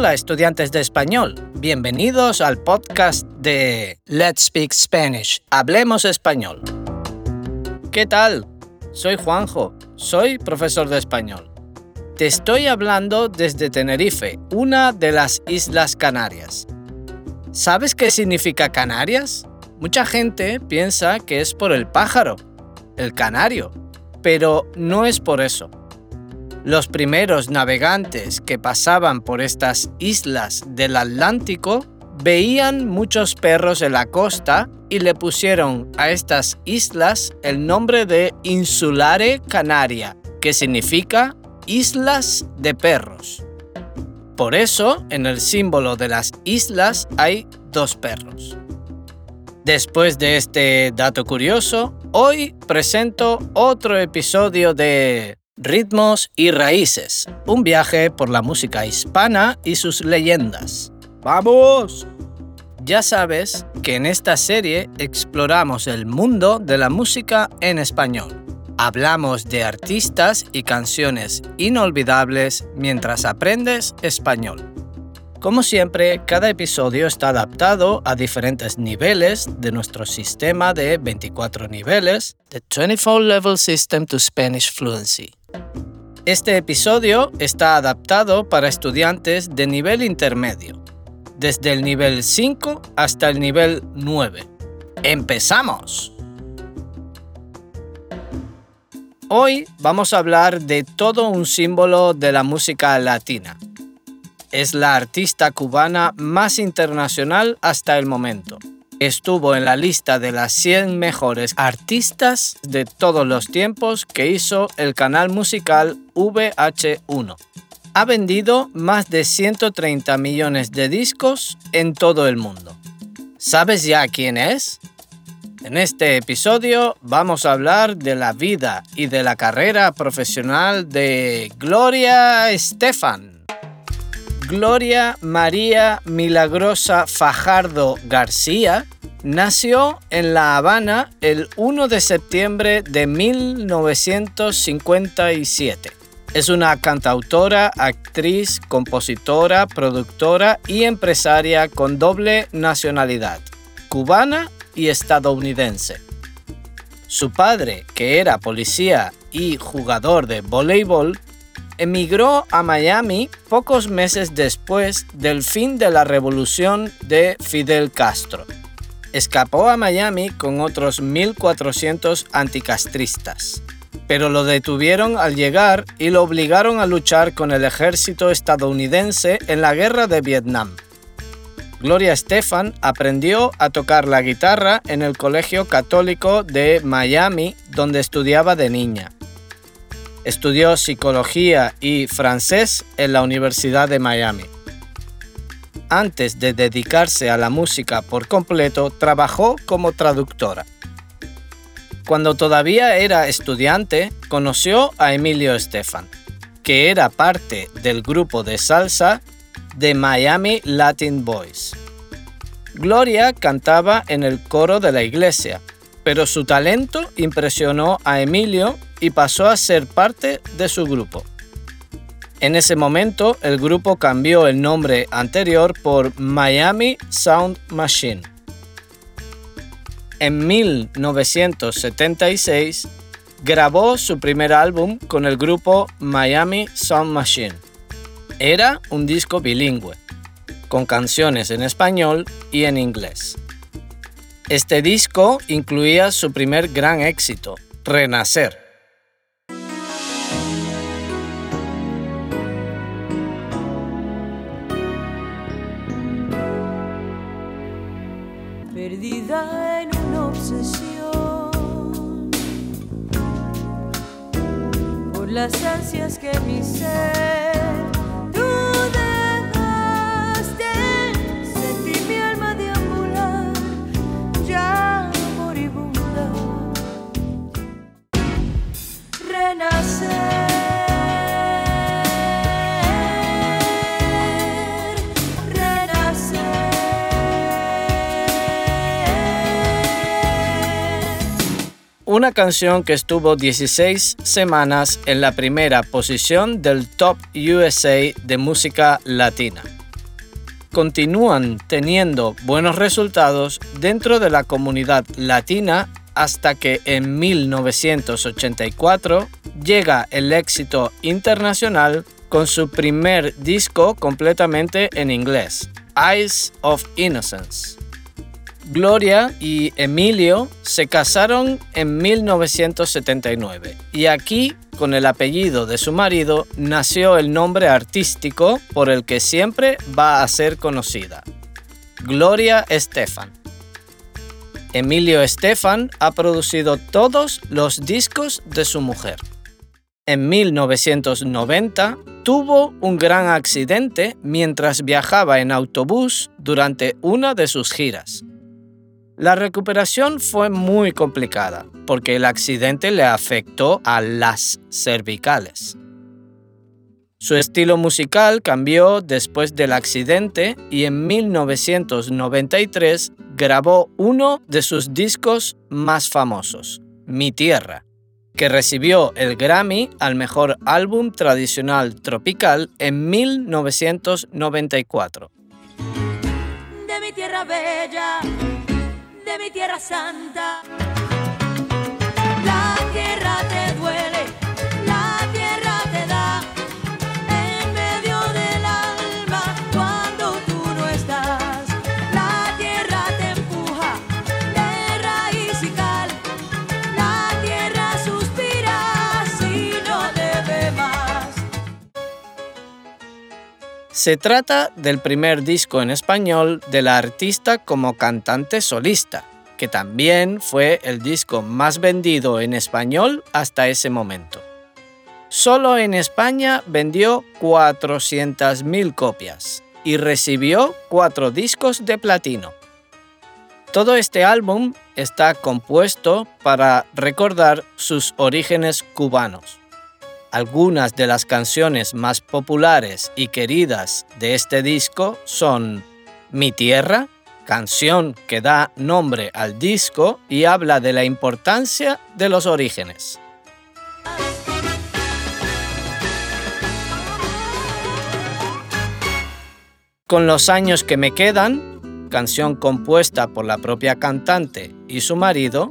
Hola estudiantes de español, bienvenidos al podcast de Let's Speak Spanish, Hablemos Español. ¿Qué tal? Soy Juanjo, soy profesor de español. Te estoy hablando desde Tenerife, una de las Islas Canarias. ¿Sabes qué significa Canarias? Mucha gente piensa que es por el pájaro, el canario, pero no es por eso. Los primeros navegantes que pasaban por estas islas del Atlántico veían muchos perros en la costa y le pusieron a estas islas el nombre de Insulare Canaria, que significa Islas de Perros. Por eso, en el símbolo de las islas hay dos perros. Después de este dato curioso, hoy presento otro episodio de Ritmos y Raíces, un viaje por la música hispana y sus leyendas. ¡Vamos! Ya sabes que en esta serie exploramos el mundo de la música en español. Hablamos de artistas y canciones inolvidables mientras aprendes español. Como siempre, cada episodio está adaptado a diferentes niveles de nuestro sistema de 24 niveles, The 24 Level System to Spanish Fluency. Este episodio está adaptado para estudiantes de nivel intermedio, desde el nivel 5 hasta el nivel 9. ¡Empezamos! Hoy vamos a hablar de todo un símbolo de la música latina, es la artista cubana más internacional hasta el momento. Estuvo en la lista de las 100 mejores artistas de todos los tiempos que hizo el canal musical VH1. Ha vendido más de 130 millones de discos en todo el mundo. ¿Sabes ya quién es? En este episodio vamos a hablar de la vida y de la carrera profesional de Gloria Estefan. Gloria María Milagrosa Fajardo García nació en La Habana el 1 de septiembre de 1957. Es una cantautora, actriz, compositora, productora y empresaria con doble nacionalidad, cubana y estadounidense. Su padre, que era policía y jugador de voleibol, emigró a Miami pocos meses después del fin de la revolución de Fidel Castro. Escapó a Miami con otros 1.400 anticastristas, pero lo detuvieron al llegar y lo obligaron a luchar con el ejército estadounidense en la guerra de Vietnam. Gloria Estefan aprendió a tocar la guitarra en el Colegio Católico de Miami, donde estudiaba de niña. Estudió psicología y francés en la Universidad de Miami. Antes de dedicarse a la música por completo, trabajó como traductora. Cuando todavía era estudiante, conoció a Emilio Estefan, que era parte del grupo de salsa de Miami Latin Boys. Gloria cantaba en el coro de la iglesia, pero su talento impresionó a Emilio y pasó a ser parte de su grupo. En ese momento, el grupo cambió el nombre anterior por Miami Sound Machine. En 1976, grabó su primer álbum con el grupo Miami Sound Machine. Era un disco bilingüe, con canciones en español y en inglés. Este disco incluía su primer gran éxito, Renacer. Las ansias que mi una canción que estuvo 16 semanas en la primera posición del Top USA de música latina. continúan teniendo buenos resultados dentro de la comunidad latina hasta que en 1984 llega el éxito internacional con su primer disco completamente en inglés, Eyes of Innocence. Gloria y Emilio se casaron en 1979 y aquí, con el apellido de su marido, nació el nombre artístico por el que siempre va a ser conocida, Gloria Estefan. Emilio Estefan ha producido todos los discos de su mujer. En 1990 tuvo un gran accidente mientras viajaba en autobús durante una de sus giras. La recuperación fue muy complicada porque el accidente le afectó a las cervicales. Su estilo musical cambió después del accidente y en 1993 grabó uno de sus discos más famosos, Mi Tierra, que recibió el Grammy al mejor álbum tradicional tropical en 1994. De mi tierra bella de mi tierra santa. Se trata del primer disco en español de la artista como cantante solista, que también fue el disco más vendido en español hasta ese momento. Solo en España vendió 400.000 copias y recibió cuatro discos de platino. Todo este álbum está compuesto para recordar sus orígenes cubanos. Algunas de las canciones más populares y queridas de este disco son Mi Tierra, canción que da nombre al disco y habla de la importancia de los orígenes. Con los años que me quedan, canción compuesta por la propia cantante y su marido,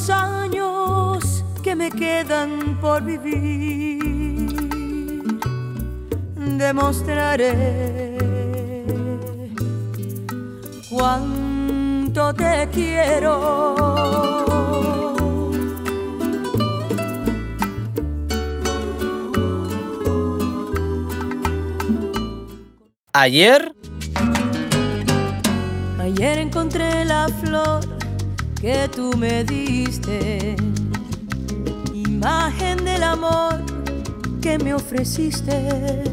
los años que me quedan por vivir demostraré cuánto te quiero. ayer Ayer encontré la flor que tú me diste, imagen del amor que me ofreciste.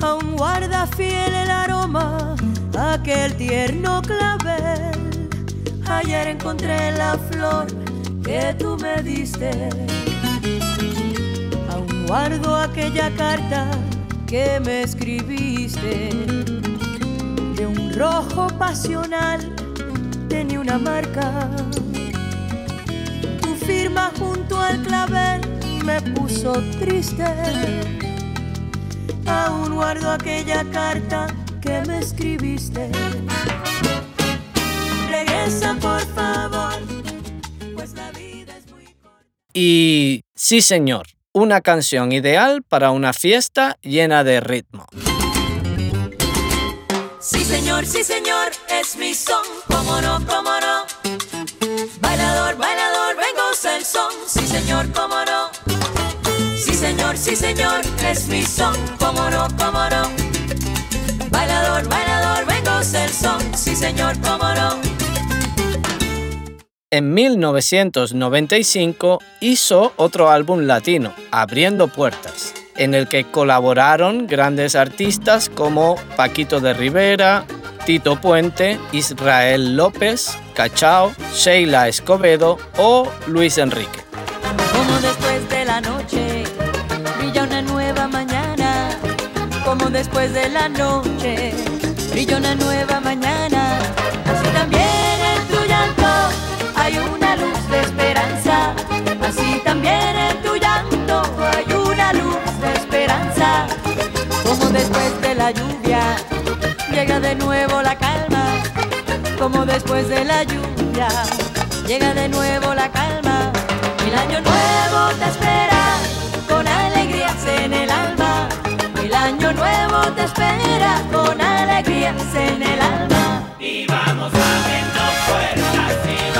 Aún guarda fiel el aroma, aquel tierno clavel. Ayer encontré la flor que tú me diste. Aún guardo aquella carta que me escribiste de un rojo pasional tenía una marca. Tu firma junto al clavel me puso triste. Aún guardo aquella carta que me escribiste. Regresa por favor, pues la vida es muy corta. y sí señor, una canción ideal para una fiesta llena de ritmo. Sí señor, sí señor, es mi son, cómo no, cómo no. Bailador, bailador, vengo el son, sí señor, cómo no. Sí señor, sí señor, es mi son, cómo no, cómo no. Bailador, bailador, vengo el son, sí señor, cómo no. En 1995 hizo otro álbum latino, Abriendo Puertas, en el que colaboraron grandes artistas como Paquito de Rivera, Tito Puente, Israel López, Cachao, Sheila Escobedo o Luis Enrique. Como después de la noche brilla una nueva mañana. Como después de la noche brilla una nueva mañana. Así también en tu llanto hay una luz de esperanza. Así también en tu llanto hay una luz de esperanza. Como después de la lluvia llega de nuevo la calma. Como después de la lluvia llega de nuevo la calma. El año nuevo te espera con alegrías en el alma. El año nuevo te espera con alegrías en el alma. Porque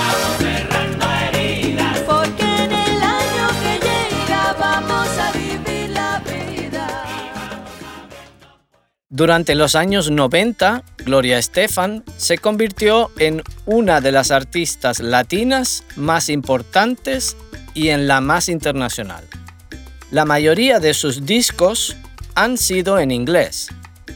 Durante los años 90, Gloria Estefan se convirtió en una de las artistas latinas más importantes y en la más internacional. La mayoría de sus discos han sido en inglés,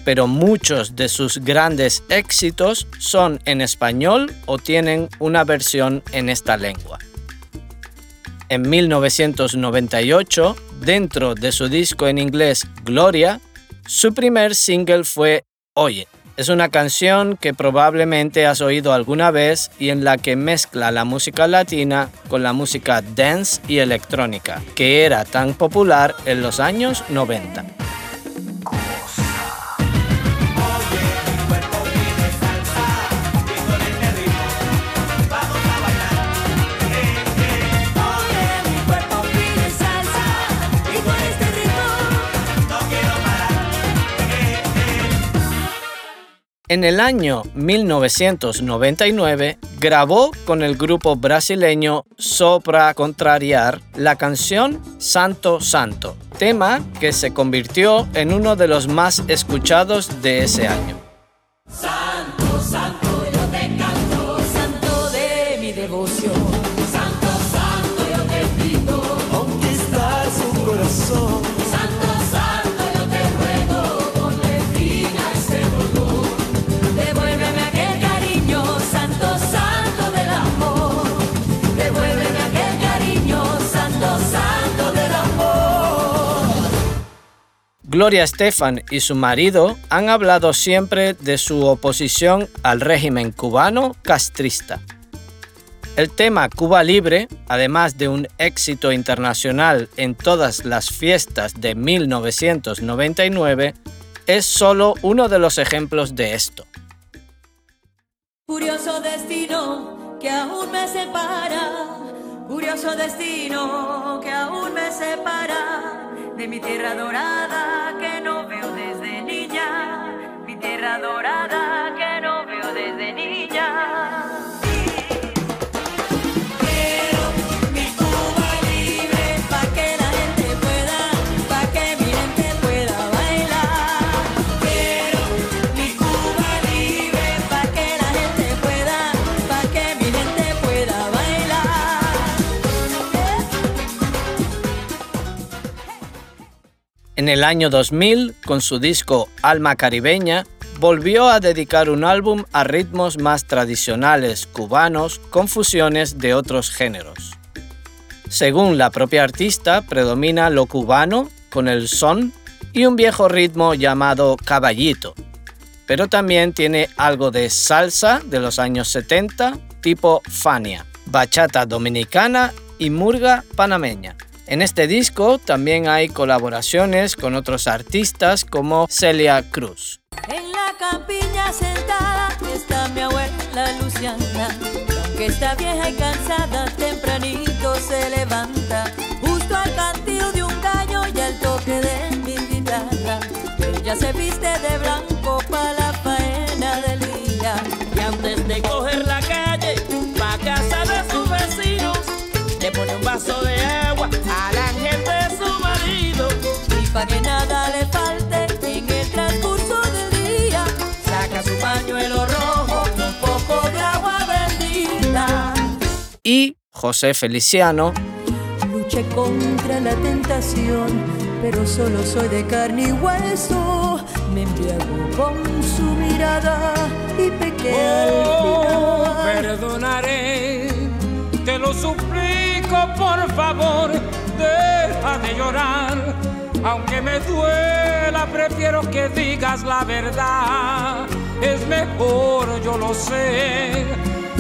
pero muchos de sus grandes éxitos son en español o tienen una versión en esta lengua. En 1998, dentro de su disco en inglés Gloria, su primer single fue Oye. Es una canción que probablemente has oído alguna vez y en la que mezcla la música latina con la música dance y electrónica, que era tan popular en los años 90. En el año 1999 grabó con el grupo brasileño Sopra Contrariar la canción Santo Santo, tema que se convirtió en uno de los más escuchados de ese año. Gloria Estefan y su marido han hablado siempre de su oposición al régimen cubano castrista. El tema Cuba Libre, además de un éxito internacional en todas las fiestas de 1999, es solo uno de los ejemplos de esto. Curioso destino que aún me separa, curioso destino que aún me separa de mi tierra dorada que no veo desde niña, mi tierra dorada En el año 2000, con su disco Alma Caribeña, volvió a dedicar un álbum a ritmos más tradicionales cubanos con fusiones de otros géneros. Según la propia artista, predomina lo cubano con el son y un viejo ritmo llamado caballito, pero también tiene algo de salsa de los años 70, tipo Fania, bachata dominicana y murga panameña. En este disco también hay colaboraciones con otros artistas como Celia Cruz. En la campiña sentada está mi abuela Luciana. Aunque está vieja y cansada, tempranito se levanta. José Feliciano, Luché contra la tentación, pero solo soy de carne y hueso. Me embriago con su mirada y pequé Oh, al final. perdonaré, te lo suplico, por favor, deja de llorar. Aunque me duela, prefiero que digas la verdad. Es mejor, yo lo sé.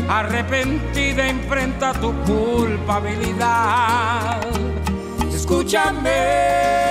Arrepentida, enfrenta tu culpabilidad. Escúchame.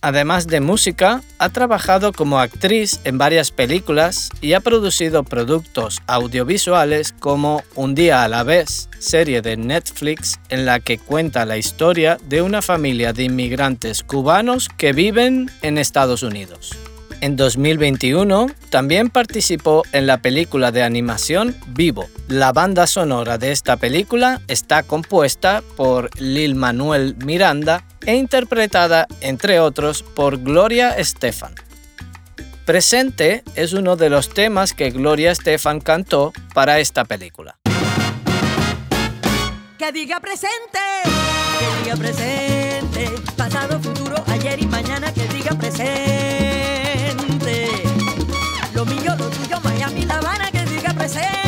Además de música, ha trabajado como actriz en varias películas y ha producido productos audiovisuales como Un día a la vez, serie de Netflix en la que cuenta la historia de una familia de inmigrantes cubanos que viven en Estados Unidos. En 2021 también participó en la película de animación Vivo. La banda sonora de esta película está compuesta por Lil Manuel Miranda e interpretada, entre otros, por Gloria Estefan. Presente es uno de los temas que Gloria Estefan cantó para esta película. Que diga presente, que diga presente, pasado, futuro, ayer y mañana, que diga presente. Lo mío, lo tuyo, Miami, La Habana, que diga presente.